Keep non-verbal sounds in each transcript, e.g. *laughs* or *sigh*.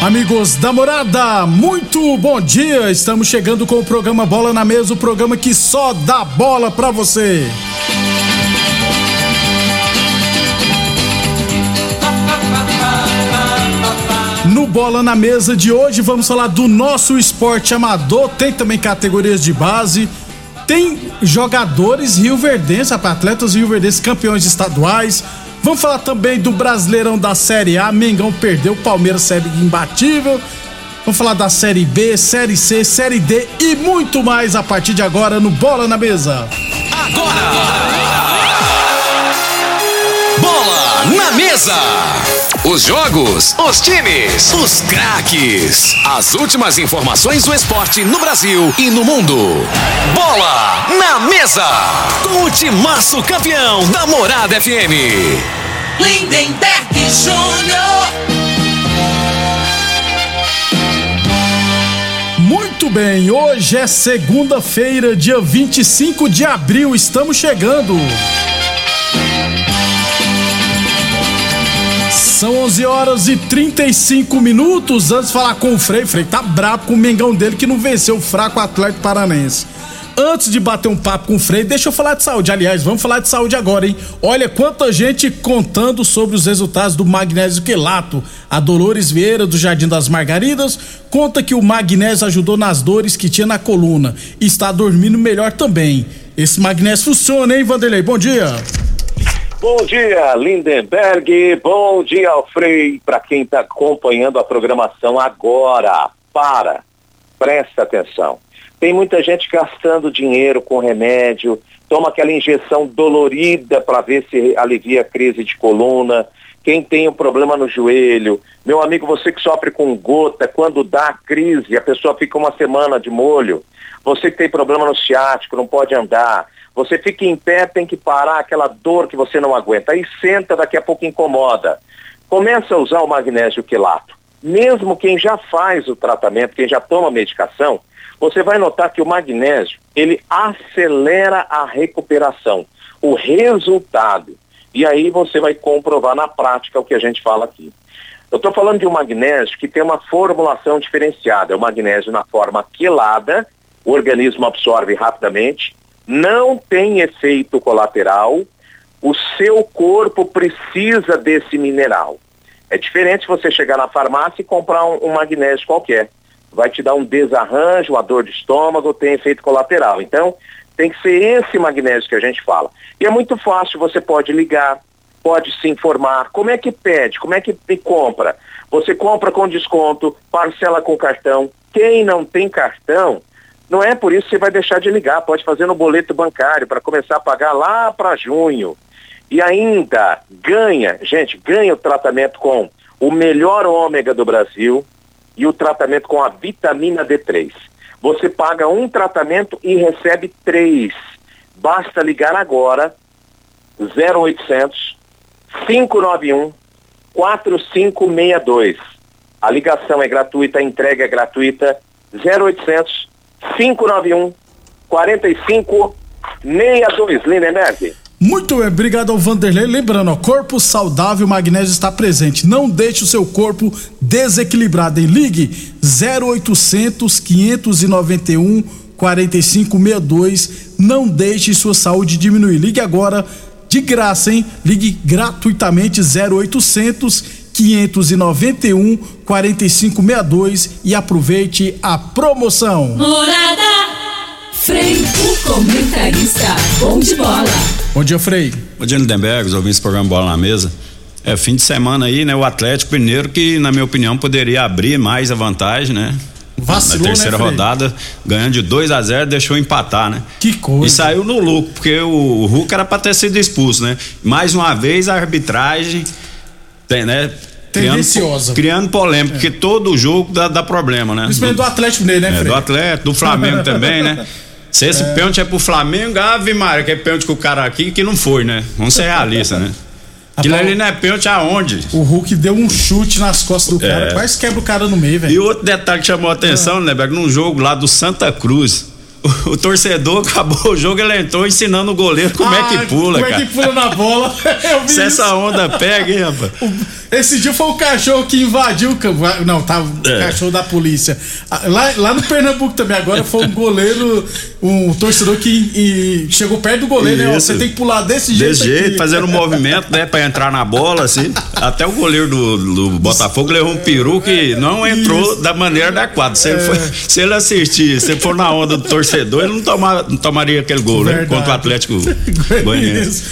Amigos da morada, muito bom dia! Estamos chegando com o programa Bola na Mesa o programa que só dá bola pra você. No Bola na Mesa de hoje vamos falar do nosso esporte amador, tem também categorias de base, tem jogadores rioverdenses, atletas rioverdenses campeões estaduais. Vamos falar também do Brasileirão da Série A, Mengão perdeu, Palmeiras série imbatível. Vamos falar da Série B, Série C, Série D e muito mais a partir de agora no Bola na Mesa. Bola na mesa. Os jogos, os times, os craques. As últimas informações do esporte no Brasil e no mundo. Bola na mesa. Com o timaço campeão da Morada FM. Lindenberg Júnior. Muito bem, hoje é segunda-feira, dia 25 de abril, estamos chegando. São 11 horas e 35 minutos. Antes de falar com o Frei, Frei tá brabo com o Mengão dele que não venceu o fraco Atlético Paranense. Antes de bater um papo com o Frei, deixa eu falar de saúde. Aliás, vamos falar de saúde agora, hein? Olha quanta gente contando sobre os resultados do magnésio quelato. A Dolores Vieira, do Jardim das Margaridas, conta que o magnésio ajudou nas dores que tinha na coluna e está dormindo melhor também. Esse magnésio funciona, hein, Vanderlei? Bom dia. Bom dia, Lindenberg. Bom dia, Alfrei. Para quem está acompanhando a programação agora, para, presta atenção. Tem muita gente gastando dinheiro com remédio, toma aquela injeção dolorida para ver se alivia a crise de coluna. Quem tem um problema no joelho, meu amigo, você que sofre com gota, quando dá a crise, a pessoa fica uma semana de molho. Você que tem problema no ciático, não pode andar. Você fica em pé, tem que parar aquela dor que você não aguenta. Aí senta, daqui a pouco incomoda. Começa a usar o magnésio quelato. Mesmo quem já faz o tratamento, quem já toma medicação, você vai notar que o magnésio, ele acelera a recuperação, o resultado. E aí você vai comprovar na prática o que a gente fala aqui. Eu estou falando de um magnésio que tem uma formulação diferenciada. É o magnésio na forma quelada, o organismo absorve rapidamente, não tem efeito colateral, o seu corpo precisa desse mineral. É diferente você chegar na farmácia e comprar um, um magnésio qualquer. Vai te dar um desarranjo, uma dor de estômago, tem efeito colateral. Então, tem que ser esse magnésio que a gente fala. E é muito fácil, você pode ligar, pode se informar. Como é que pede? Como é que compra? Você compra com desconto, parcela com cartão. Quem não tem cartão, não é por isso que você vai deixar de ligar, pode fazer no boleto bancário para começar a pagar lá para junho. E ainda ganha, gente, ganha o tratamento com o melhor ômega do Brasil e o tratamento com a vitamina D3. Você paga um tratamento e recebe três. Basta ligar agora 0800 591 4562. A ligação é gratuita, a entrega é gratuita. 0800 591 4562. Lindenberg. Muito bem, obrigado ao Vanderlei. Lembrando, ó, corpo saudável, magnésio está presente. Não deixe o seu corpo desequilibrado. Em ligue 0800 591 4562. Não deixe sua saúde diminuir. Ligue agora de graça, hein? Ligue gratuitamente 0800 591 4562 e aproveite a promoção. Morada Frei, o comentarista bom de bola. Bom dia, Frei. Bom dia, Lindenberg, os ouvintes do programa Bola na Mesa. É fim de semana aí, né? O Atlético Mineiro que, na minha opinião, poderia abrir mais a vantagem, né? Vacilou, na terceira né, Frei? rodada, ganhando de 2 a 0 deixou empatar, né? Que coisa. E saiu no lucro, porque o Hulk era pra ter sido expulso, né? Mais uma vez a arbitragem tem, né? Tendenciosa. Criando, criando polêmica, porque todo jogo dá, dá problema, né? Principalmente do Atlético Mineiro, né, É, do Atlético, do Flamengo também, né? *laughs* Se esse pênalti é pro Flamengo, ave Maria, que é pênalti com o cara aqui que não foi, né? Vamos ser realistas, né? *laughs* Aquilo ali não é pênalti aonde? O Hulk deu um chute nas costas do cara, É. quase quebra o cara no meio, E velho. outro detalhe que chamou a atenção, né, Beck, num jogo lá do Santa Cruz. O, o torcedor *laughs* acabou o jogo, ele entrou ensinando o goleiro como é Ah, que pula, Como cara. é que pula na bola? *laughs* Se isso. essa onda pega, hein, rapaz? Esse dia foi o cachorro que invadiu o campo. Ah, Não, tá o É. cachorro da polícia. Ah, Lá, lá no Pernambuco também, agora foi um goleiro, um torcedor que e chegou perto do goleiro, né? Ó, Isso. Você tem que pular desse jeito. Desse jeito, aqui. fazendo um movimento, né, pra entrar na bola, assim. Até o goleiro do, do Botafogo levou um peru que não entrou da maneira adequada. Se ele, É. foi- se ele assistir, se ele for na onda do torcedor, ele não, toma- não tomaria aquele gol, né? Verdade. Contra o Atlético *laughs* Goianiense.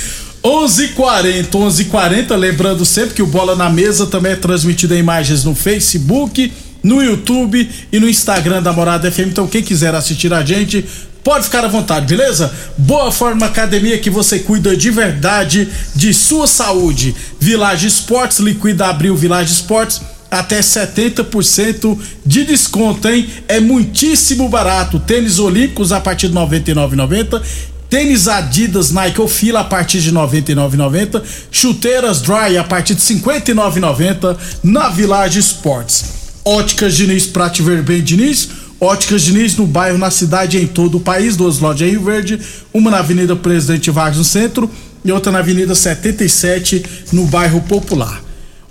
Isso. 11:40, 11:40, lembrando sempre que o Bola na Mesa também é transmitido em imagens no Facebook, no YouTube e no Instagram da Morada FM. Então quem quiser assistir a gente, pode ficar à vontade, beleza? Boa Forma Academia que você cuida de verdade de sua saúde. Village Esportes, liquida abril Village Esportes até 70% de desconto, hein? É muitíssimo barato. Tênis olímpicos a partir de R$ 99,90. Tênis Adidas Nike ou Fila a partir de R$ 99,90. Chuteiras Dry a partir de R$ 59,90 na Village Esportes. Óticas Diniz pra te ver bem, Diniz. Óticas Diniz no bairro, na cidade em todo o país. Duas lojas em Rio Verde. Uma na Avenida Presidente Vargas no centro e outra na Avenida 77 no bairro Popular.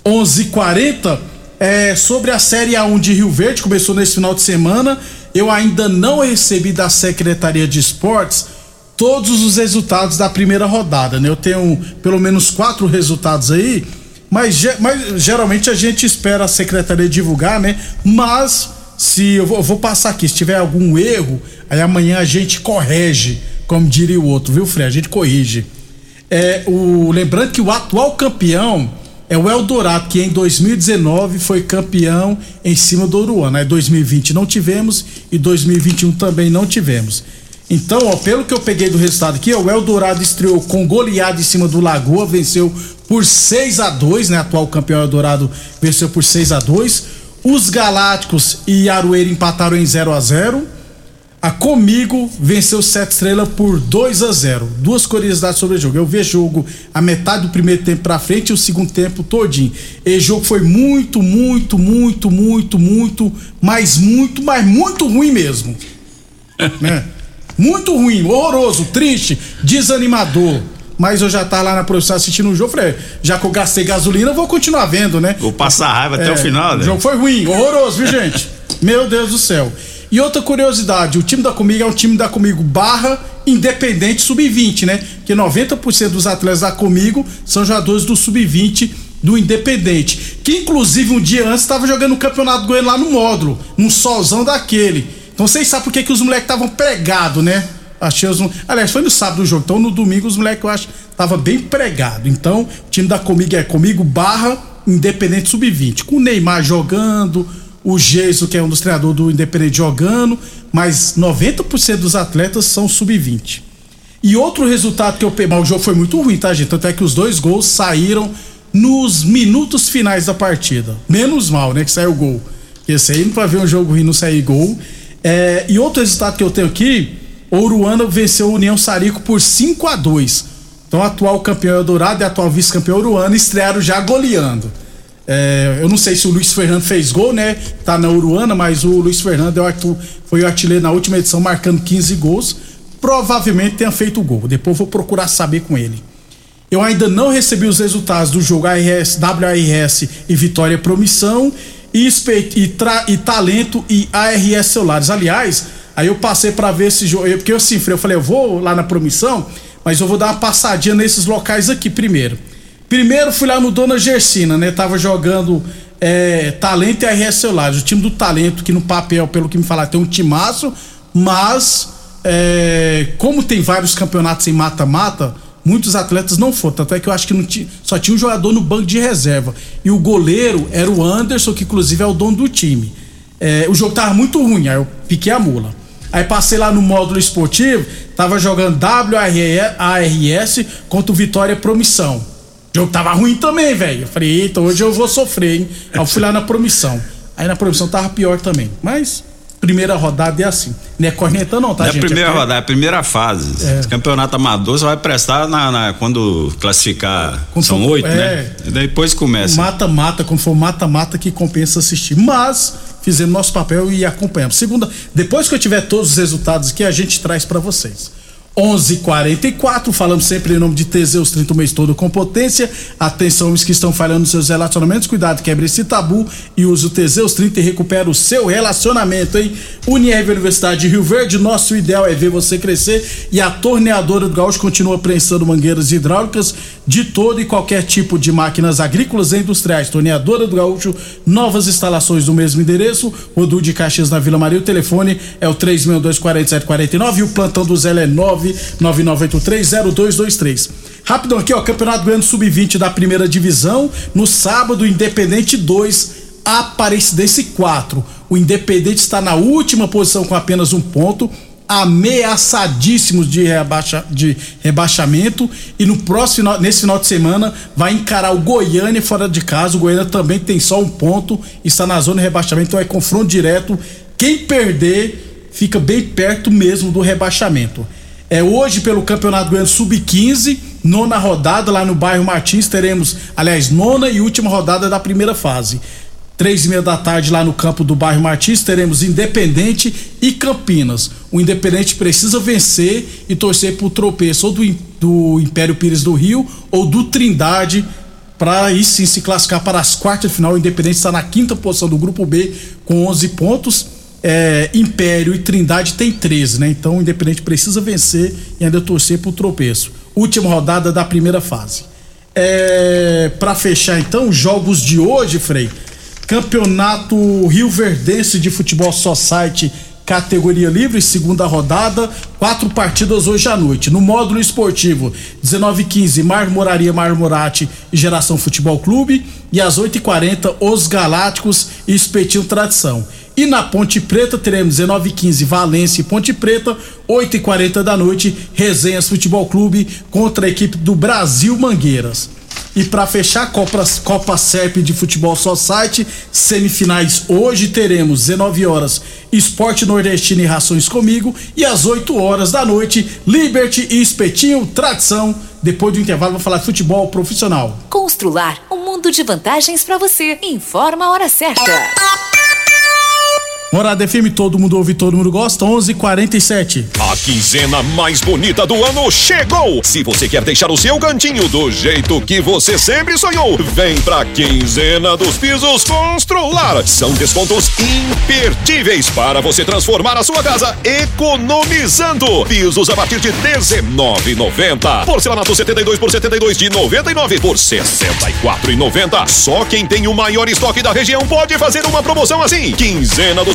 11:40 é sobre a Série A1 de Rio Verde, começou nesse final de semana. Eu ainda não recebi da Secretaria de Esportes todos os resultados da primeira rodada, né? Eu tenho pelo menos quatro resultados aí, mas, mas geralmente a gente espera a Secretaria divulgar, né? Mas se eu vou, eu vou passar aqui, se tiver algum erro, aí amanhã a gente corrige, como diria o outro, viu, Fred? A gente corrige. É, o, lembrando que o atual campeão é o Eldorado, que em 2019 foi campeão em cima do Uruana. Em 2020 não tivemos e 2021 também não tivemos. Então, ó, pelo que eu peguei do resultado aqui, ó, o Eldorado estreou com goleada em cima do Lagoa, venceu por 6 a 2 né? Atual campeão Eldorado venceu por 6 a 2 Os Galácticos e Aroeira empataram em 0 a 0 a Comigo venceu Sete Estrela por 2 a 0 Duas curiosidades sobre o jogo. Eu vi jogo a metade do primeiro tempo pra frente e o segundo tempo todinho. E o jogo foi muito, muito, muito, muito, muito, mas muito, mas muito ruim mesmo. *laughs* né? Muito ruim, horroroso, triste, desanimador. Mas eu já tava lá na profissão assistindo o jogo, falei, já que eu gastei gasolina, eu vou continuar vendo, né? Vou passar raiva até É, o final, O né? jogo foi ruim, horroroso, viu, gente? *laughs* Meu Deus do céu. E outra curiosidade, o time da Comigo é um time da Comigo barra Independente Sub-20, né? Porque 90% dos atletas da Comigo são jogadores do Sub-20 do Independente. Que inclusive um dia antes estava jogando o Campeonato Goiano lá no módulo, num solzão daquele. Então vocês sabem por que, que os moleques estavam pregados, né? Achei os... Aliás, foi no sábado do jogo. Então no domingo os moleques, eu acho, tava bem pregado. Então, o time da Comigo é Comigo barra Independente Sub-20. Com o Neymar jogando, o Geiso, que é um dos treinadores do Independente, jogando, mas 90% dos atletas são Sub-20. E outro resultado que eu peguei. O jogo foi muito ruim, tá, gente? Tanto é que os dois gols saíram nos minutos finais da partida. Menos mal, né? Que saiu o gol. Esse aí, pra ver um jogo ruim não sair gol. É, e outro resultado que eu tenho aqui: Oruana venceu a União Sarico por 5 a 2 Então, o atual campeão Eldorado e atual vice-campeão Uruana estrearam já goleando. É, eu não sei se o Luiz Fernando fez gol, né? Tá na Uruana, mas o Luiz Fernando é o foi o artilheiro na última edição, marcando 15 gols. provavelmente tenha feito o gol. Depois vou procurar saber com ele. Eu ainda não recebi os resultados do jogo ARS, WARS e Vitória Promissão e, e, tra, e Talento e ARS Celulares. Aliás, aí eu passei para ver esse jogo, porque eu assim, eu falei, eu vou lá na Promissão, mas eu vou dar uma passadinha nesses locais aqui primeiro. Primeiro fui lá no Dona Gersina, né? Tava jogando é, Talento e RS Celulares. O time do Talento, que no papel, pelo que me falaram, tem um timaço, mas é, como tem vários campeonatos em mata-mata, muitos atletas não foram. Tanto é que eu acho que tinha, só tinha um jogador no banco de reserva. E o goleiro era o Anderson, que inclusive é o dono do time. É, o jogo tava muito ruim, aí eu piquei a mula. Aí passei lá no módulo esportivo, tava jogando WARS contra o Vitória Promissão. O jogo tava ruim também, velho. Eu falei, eita, hoje eu vou sofrer, hein? Aí eu fui lá na promissão. Aí na promissão tava pior também. Mas primeira rodada é assim. Não é corneta não, tá, não gente? É a primeira é rodada, é a primeira fase. É. Campeonato amador você vai prestar na, na quando classificar. Quando são oito, né? é. né? Depois começa. Mata-mata, quando for mata-mata que compensa assistir. Mas fizemos nosso papel e acompanhamos. Segunda, depois que eu tiver todos os resultados aqui, a gente traz para vocês. 11:44 falamos sempre em nome de Teseus 30 o mês todo com potência. Atenção, homens que estão falhando nos seus relacionamentos, cuidado, quebre esse tabu e use o Teseus 30 e recupera o seu relacionamento, hein? Unirv Universidade de Rio Verde, nosso ideal é ver você crescer e a torneadora do Gaúcho continua prensando mangueiras hidráulicas de todo e qualquer tipo de máquinas agrícolas e industriais. Torneadora do Gaúcho, novas instalações no mesmo endereço, Rodu de Caxias na Vila Maria. O telefone é o 3624749 e o plantão do Zé é 999830223. Rapidão aqui, ó, Campeonato Goiano Sub-20 da primeira divisão. No sábado, Independente 2, Aparecidense 4. O Independente está na última posição com apenas um ponto ameaçadíssimos de, rebaixa, de rebaixamento e no próximo nesse final de semana vai encarar o Goiânia fora de casa. O Goiânia também tem só um ponto, está na zona de rebaixamento, então é confronto direto. Quem perder fica bem perto mesmo do rebaixamento. É hoje pelo Campeonato Goiano Sub-15, nona rodada lá no bairro Martins, teremos, aliás, nona e última rodada da primeira fase. Três e meia da tarde lá no campo do bairro Martins teremos Independente e Campinas. O Independente precisa vencer e torcer pro tropeço ou do, do Império Pires do Rio ou do Trindade para aí sim se classificar para as quartas de final. O Independente está na quinta posição do grupo B com 11 pontos. É, Império e Trindade tem 13, né? Então o Independente precisa vencer e ainda torcer pro tropeço. Última rodada da primeira fase. É, para fechar então, jogos de hoje, Frei. Campeonato Rio Verdense de Futebol Society categoria livre, segunda rodada, quatro partidas hoje à noite. No módulo esportivo, 19h15, Marmoraria Marmorate e Geração Futebol Clube. E às 8h40, Os Galácticos e Espetinho Tradição. E na Ponte Preta teremos 19h15, Valência e Ponte Preta, 8h40 da noite, Resenhas Futebol Clube contra a equipe do Brasil Mangueiras. E para fechar Copa, Copa Serp de Futebol Society, semifinais hoje teremos 19 horas Esporte Nordestino e Rações comigo e às 8 horas da noite Liberty e Espetinho Tradição. Depois do intervalo vou falar de futebol profissional. Constrular um mundo de vantagens para você. Informa a hora certa. Morada FM, todo mundo ouve, todo mundo gosta, 11:47. A quinzena mais bonita do ano chegou. Se você quer deixar o seu cantinho do jeito que você sempre sonhou, vem pra quinzena dos pisos Constrular. São descontos imperdíveis para você transformar a sua casa economizando. Pisos a partir de 19,90. Porcelanato 72 por 72 de 99 por 64,90. Só quem tem o maior estoque da região pode fazer uma promoção assim. Quinzena dos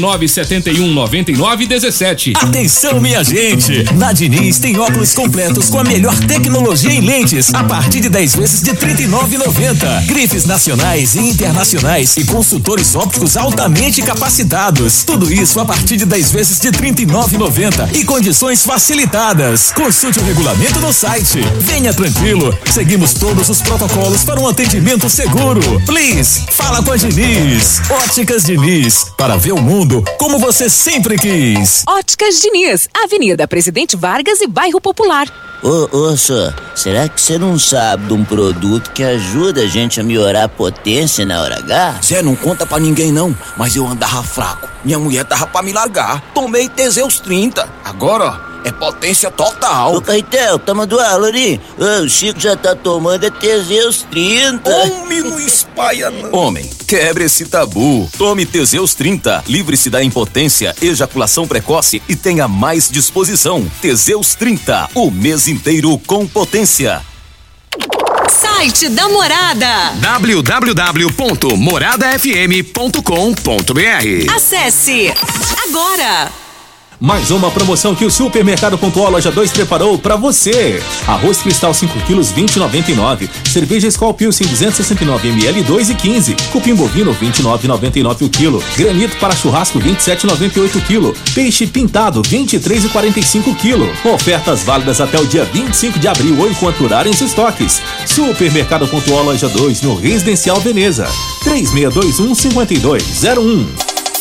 71 99 17. Atenção, minha gente! Na Diniz tem óculos completos com a melhor tecnologia em lentes, a partir de 10 vezes de R$ 39,90. Grifes nacionais e internacionais e consultores ópticos altamente capacitados. Tudo isso a partir de 10 vezes de R$ 39,90 e condições facilitadas. Consulte o regulamento no site. Venha tranquilo, seguimos todos os protocolos para um atendimento seguro. Please, fala com a Diniz. Óticas Diniz, para ver o mundo como você sempre quis. Óticas Diniz, Avenida Presidente Vargas e Bairro Popular. Ô, ô, só, será que você não sabe de um produto que ajuda a gente a melhorar a potência na hora H? Zé, não conta pra ninguém não, mas eu andava fraco. Minha mulher tava pra me largar. Tomei Teseus 30. Agora, ó, é potência total. Ô, Caetel, toma do ali. Ô, o Chico já tá tomando é Teseus 30. Homem, não espalha não. Homem, quebre esse tabu. Tome Teseus 30. Livre-se da impotência, ejaculação precoce e tenha mais disposição. Teseus 30. O mês inteiro com potência. Site da Morada. www.moradafm.com.br Acesse agora. Mais uma promoção que o Supermercado Pontual Loja 2 preparou para você. Arroz cristal 5 quilos 20,99. Cerveja Skol Pilsen 269 ml 2,15. Cupim bovino 29,99 o quilo. Granito para churrasco 27,98 o quilo. Peixe pintado 23,45 o quilo. Ofertas válidas até o dia 25 de abril ou enquanto durarem os estoques. Supermercado Pontual Loja 2 no Residencial Veneza. 3621 5201.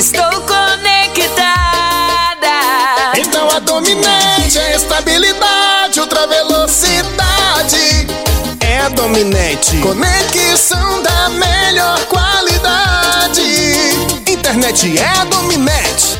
Estou conectada. Então a Dominete é estabilidade, ultra velocidade. É a Dominete. Conexão da melhor qualidade. Internet é a Dominete.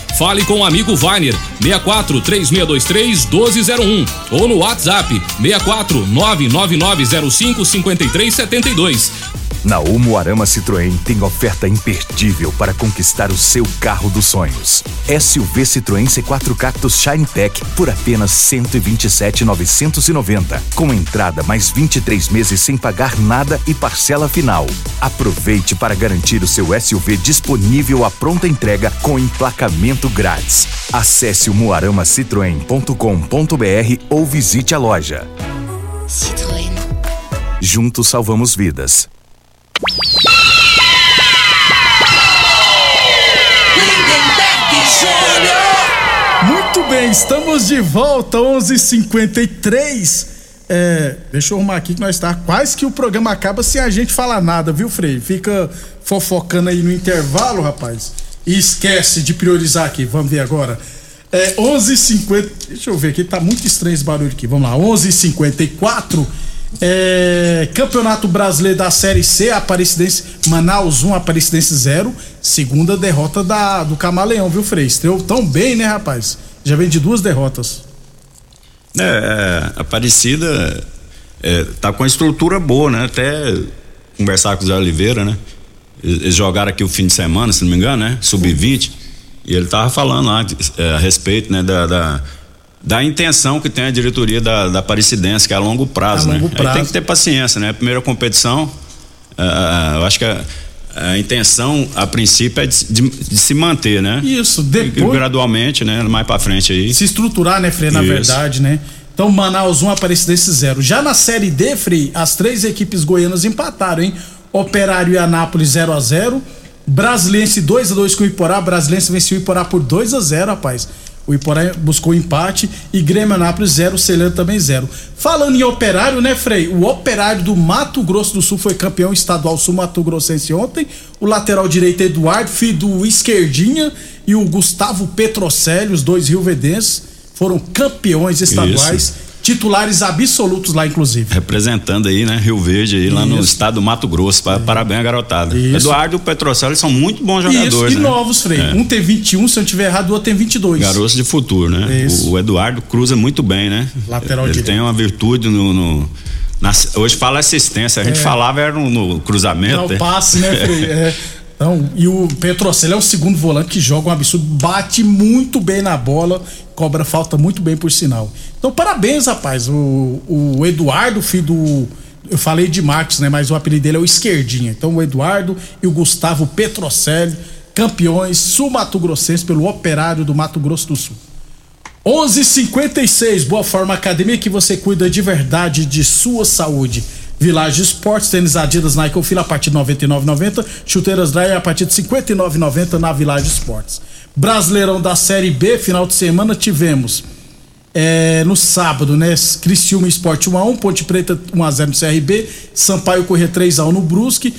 Fale com o amigo Vainer 64 3623 1201 ou no WhatsApp 64 99905 5372. Na Umuarama Citroën tem oferta imperdível para conquistar o seu carro dos sonhos. SUV Citroën C4 Cactus Shine Tech por apenas 127,990, com entrada mais 23 meses sem pagar nada e parcela final. Aproveite para garantir o seu SUV disponível à pronta entrega com emplacamento grátis. Acesse o muaramacitroen.com.br ou visite a loja. Citroën. Juntos salvamos vidas. Muito bem, estamos de volta, 11:53. É, deixa eu arrumar aqui que nós está quase que o programa acaba sem a gente falar nada, viu, Frei? Fica fofocando aí no intervalo, rapaz. E esquece de priorizar aqui. Vamos ver agora. É 11:50. Deixa eu ver aqui, tá muito estranho esse barulho aqui. Vamos lá. 11:54. É, Campeonato Brasileiro da Série C, Aparecidense Manaus 1, Aparecidense 0. Segunda derrota da, do Camaleão, viu, Frei? Estreou tão bem, né, rapaz? Já vem de duas derrotas. É, é, Aparecida é, tá com a estrutura boa, né? Até conversar com o Zé Oliveira, né? Eles jogaram aqui o fim de semana, se não me engano, né? Sub-20. E ele tava falando lá é, a respeito, né? Da, da, da, intenção que tem a diretoria da, da Aparecidense, que é a longo prazo, A né? longo prazo. Aí tem que ter paciência, né? Primeira competição, ah, eu acho que a, a intenção, a princípio, é de, de- de se manter, né? Isso, E depois. gradualmente, né? Mais pra frente aí. Se estruturar, né, Frei, na Isso. verdade, né? Então, Manaus 1, Aparecidense 0. Já na Série D, Frei, as três equipes goianas empataram, hein? Operário e Anápolis 0 a 0 Brasiliense 2 a 2 com o Iporá. Brasiliense venceu o Iporá por 2 a 0 rapaz. O Iporá buscou empate e Grêmio Anápolis 0, Celano também 0. Falando em operário, né, Frei? O operário do Mato Grosso do Sul foi campeão estadual sul Mato Grossense ontem. O lateral direito Eduardo, filho do Esquerdinha, e o Gustavo Petrocelli, os dois riovedenses, foram campeões estaduais, titulares absolutos lá, inclusive. Representando aí, né? Rio Verde aí, lá no Isso. estado do Mato Grosso. Pa- Parabéns à garotada. Isso. Eduardo e o Petrocelli são muito bons Isso, jogadores. e né? novos, Frei. É. Um tem 21, se eu não tiver errado, o outro tem 22. Garotos de futuro, né? Isso. O, Eduardo cruza muito bem, né? Lateral Ele direito. tem uma virtude no. no- na- hoje fala assistência, a gente É. falava era no, no cruzamento. Não, né? passe, né, Frei? *laughs* É. Então, e o Petrocelli é o segundo volante que joga um absurdo, bate muito bem na bola, cobra falta muito bem por sinal. Então, parabéns, rapaz. O, o Eduardo, filho do. Eu falei de Marcos, né? Mas o apelido dele é o Esquerdinha. Então, o Eduardo e o Gustavo Petrocelli, campeões sul-mato-grossenses pelo Operário do Mato Grosso do Sul. 11:56 Boa Forma Academia que você cuida de verdade de sua saúde. Village Esportes, tênis Adidas Nike ou Fila a partir de 99,90, chuteiras Dryer a partir de 59,90 na Village Esportes. Brasileirão da Série B, final de semana tivemos é, no sábado, né? Criciúma Esporte 1x1, Ponte Preta 1x0 no CRB, Sampaio Corrêa 3x1 no Brusque,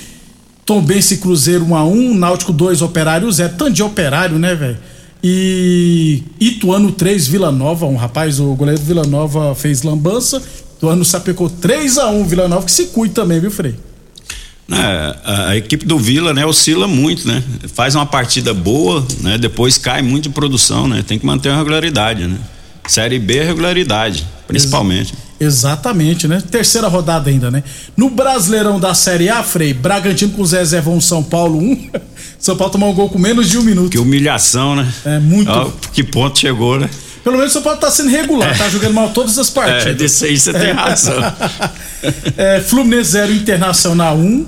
Tombense Cruzeiro 1x1, Náutico 2, Operário 0. Tanto de operário, né, velho? E Ituano 3, Vila Nova 1. Rapaz, o goleiro Vila Nova fez lambança. Ituano sapecou 3x1 Vila Nova, que se cuide também, viu, Frei? É, a, a equipe do Vila, né, oscila muito, né? Faz uma partida boa, né? Depois cai muito de produção, né? Tem que manter a regularidade, né? Série B é regularidade, principalmente. Exatamente, né? Terceira rodada ainda, né? No Brasileirão da Série A, Frei, Bragantino com Zezé vão São Paulo 1. *laughs* São Paulo tomou um gol com menos de um minuto. Que humilhação, né? É muito. Que ponto chegou, né? Pelo menos o São Paulo tá sendo regular, tá jogando mal todas as partidas. É, desse aí você tem razão. *laughs* É, Fluminense 0, Internacional 1.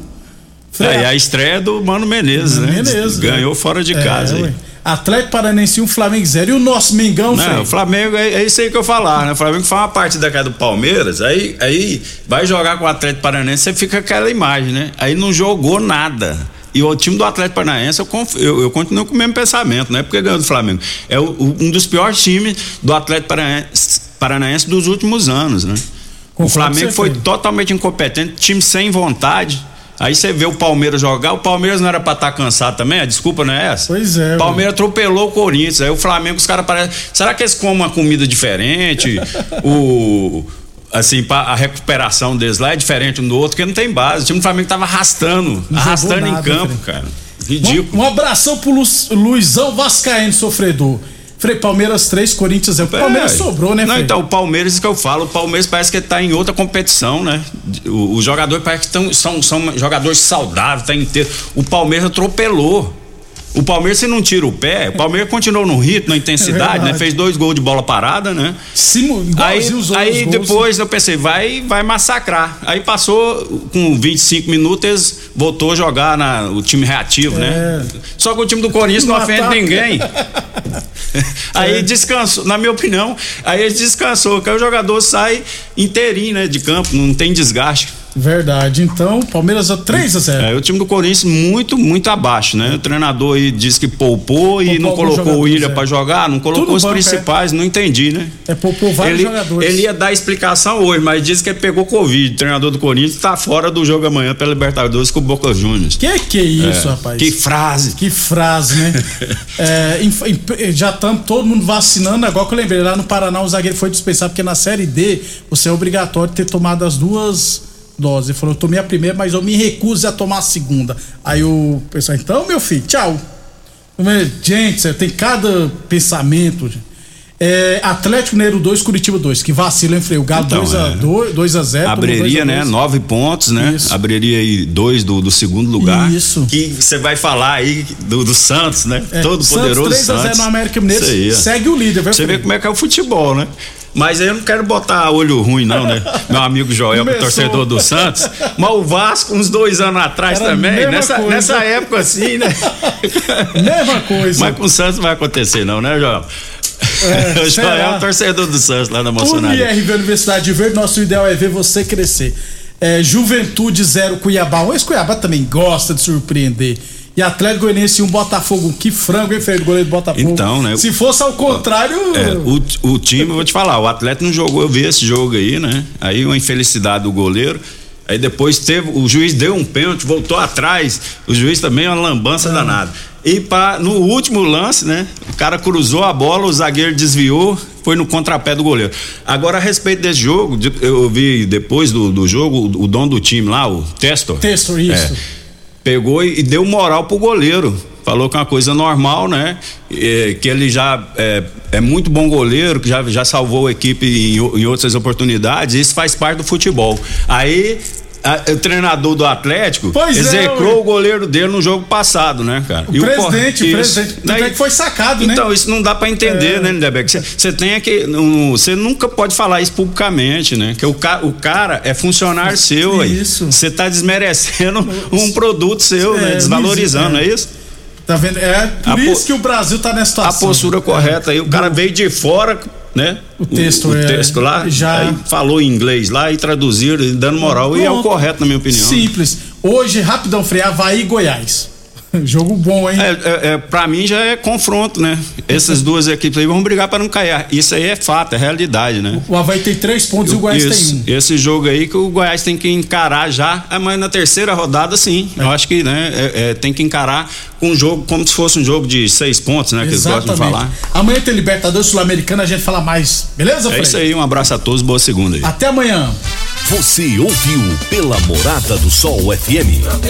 É, e a estreia do Mano Menezes, né? Menezes, Ganhou né? fora de É, casa. aí. Atlético Paranense 1, Flamengo 0. E o nosso Mengão? Não, o Flamengo é, é isso aí que eu falar, né? O Flamengo faz uma partida cá do Palmeiras, aí, aí vai jogar com o Atlético Paranaense, você fica aquela imagem, né? Aí não jogou nada. E o time do Atlético Paranaense, eu, eu, eu continuo com o mesmo pensamento, não é porque ganhou do Flamengo. É o- o- um dos piores times do Atlético Paranaense, Paranaense dos últimos anos, né? o Flamengo foi totalmente incompetente, time sem vontade. Aí você vê o Palmeiras jogar, o Palmeiras não era pra estar cansado também, a desculpa não é essa? Pois é. Palmeiras atropelou o Corinthians. Aí o Flamengo, os caras parecem. Será que eles comem uma comida diferente? *laughs* o. Assim, a recuperação deles lá é diferente um do outro, porque não tem base. O time do Flamengo tava arrastando, Não arrastando jogou em nada, campo, cara. Ridículo. Um, um abração pro Lu, Luizão Vascaíno, sofredor. Frei, Palmeiras 3, Corinthians 0. O Palmeiras É. sobrou, né, Não, Frei? então, o Palmeiras, isso que eu falo, o Palmeiras parece que tá em outra competição, né? Os jogadores parece que tão, são, são jogadores saudáveis, tá inteiro. O Palmeiras atropelou. O Palmeiras, se não tira o pé, o Palmeiras continuou no ritmo, na intensidade, verdade. né? Fez dois gols de bola parada, né? Simu, Aí, aí gols. depois eu pensei, vai, vai massacrar. Aí passou com 25 minutos, eles voltou a jogar na, o time reativo, né? Só que o time do Corinthians não É. No ofende ninguém. *laughs* Aí descansou, na minha opinião, aí ele descansou, que aí o jogador sai inteirinho, né, de campo, não tem desgaste. Verdade. Então, Palmeiras a 3 a 0. É, o time do Corinthians muito, muito abaixo, né? O treinador aí disse que poupou e Poupou não colocou o William é. pra jogar, não colocou Tudo os banco, principais, não entendi, né? É poupou vários ele, jogadores. ele ia dar explicação hoje, mas disse que ele pegou Covid. O treinador do Corinthians tá fora do jogo amanhã pela Libertadores com o Boca Juniors. Que que é isso, É, rapaz? que frase. Que frase, né? *laughs* É, já estamos todo mundo vacinando. Agora que eu lembrei, lá no Paraná o zagueiro foi dispensado, porque na Série D você é obrigatório ter tomado as duas doses. Ele falou, eu tomei a primeira, mas eu me recuso a tomar a segunda. Aí o pessoal, então, meu filho, tchau. Gente, tem cada pensamento. É, Atlético Mineiro 2, Curitiba 2, que vacila, hein, Freio? O Galo Então, 2 a é. 2, 2 a 0 tomou Abriria, 2 a né? 2. Nove pontos, né? Abriria aí dois do, do segundo lugar. Isso. Que você vai falar aí do, do Santos, né? É, Todo Santos, poderoso 3 a 0 Santos. no América Mineiro, Isso ó. segue o líder, viu, Você vê como é que é o futebol, né? Mas eu não quero botar olho ruim, não, né? *laughs* Meu amigo Joel, é Começou. torcedor do Santos. Mas o Vasco, uns dois anos atrás Era também, nessa, coisa. nessa época assim, né? *laughs* Mesma coisa. Mas com o Santos não vai acontecer, não, né, Joel? É, *laughs* o Joel é o torcedor do Santos lá na Moçonaria. UniRV Universidade Verde, nosso ideal é ver você crescer. É, Juventude 0 Cuiabá. Um ex-Cuiabá também gosta de surpreender. E Atlético Goianiense 1 Botafogo. Que frango, hein, Fred? Goleiro do Botafogo. Então, né? Se fosse ao contrário. É, o, o time, eu vou te falar, o Atlético não jogou, eu vi esse jogo aí, né? Aí uma infelicidade do goleiro. Aí depois teve, o juiz deu um pênalti, voltou atrás. O juiz também é uma lambança danada. E pra, no último lance, né? O cara cruzou a bola, o zagueiro desviou, foi no contrapé do goleiro. Agora, a respeito desse jogo, eu vi depois do, do jogo, o, o dono do time lá, o Testor. Testor, isso. É, pegou e, deu moral pro goleiro. Falou que é uma coisa normal, né? Que ele já é, é muito bom goleiro, que já, já salvou a equipe em, em outras oportunidades. Isso faz parte do futebol. Aí. A- o treinador do Atlético Pois é, execrou ué. o goleiro dele no jogo passado, né, cara? O E presidente, o isso. presidente. Tanto Daí- é que foi sacado, né? então, isso não dá pra entender, É. né, Lindeberg? Você tem que. Você nunca pode falar isso publicamente, né? Que o, ca, o cara é funcionário seu, aí. Isso. Você tá desmerecendo um produto seu, É, né? Desvalorizando, é. é isso? Tá vendo? É por A isso po- que o Brasil tá nessa A situação. postura correta aí. O cara veio de fora, né? O texto, o, é, texto lá, já- aí falou em inglês lá e traduziram, e dando moral. E é o Pronto. correto, na minha opinião. Simples. Hoje, rapidão, freio, Havaí e Goiás. *laughs* Jogo bom, hein? É, é, é, pra mim já é confronto, né? Essas duas equipes aí vão brigar pra não cair. Isso aí é fato, é realidade, né? O Havaí tem três pontos e o Goiás Isso, tem um. Esse jogo aí que o Goiás tem que encarar já, é, mas na terceira rodada sim. Eu acho que né, é- é, tem que encarar com um jogo como se fosse um jogo de seis pontos, né? Que eles gostam de falar. Amanhã tem Libertadores Sul-Americana, a gente fala mais. Beleza, É Fred? isso aí, um abraço a todos, boa segunda aí. Até amanhã. Você ouviu pela Morada do Sol FM.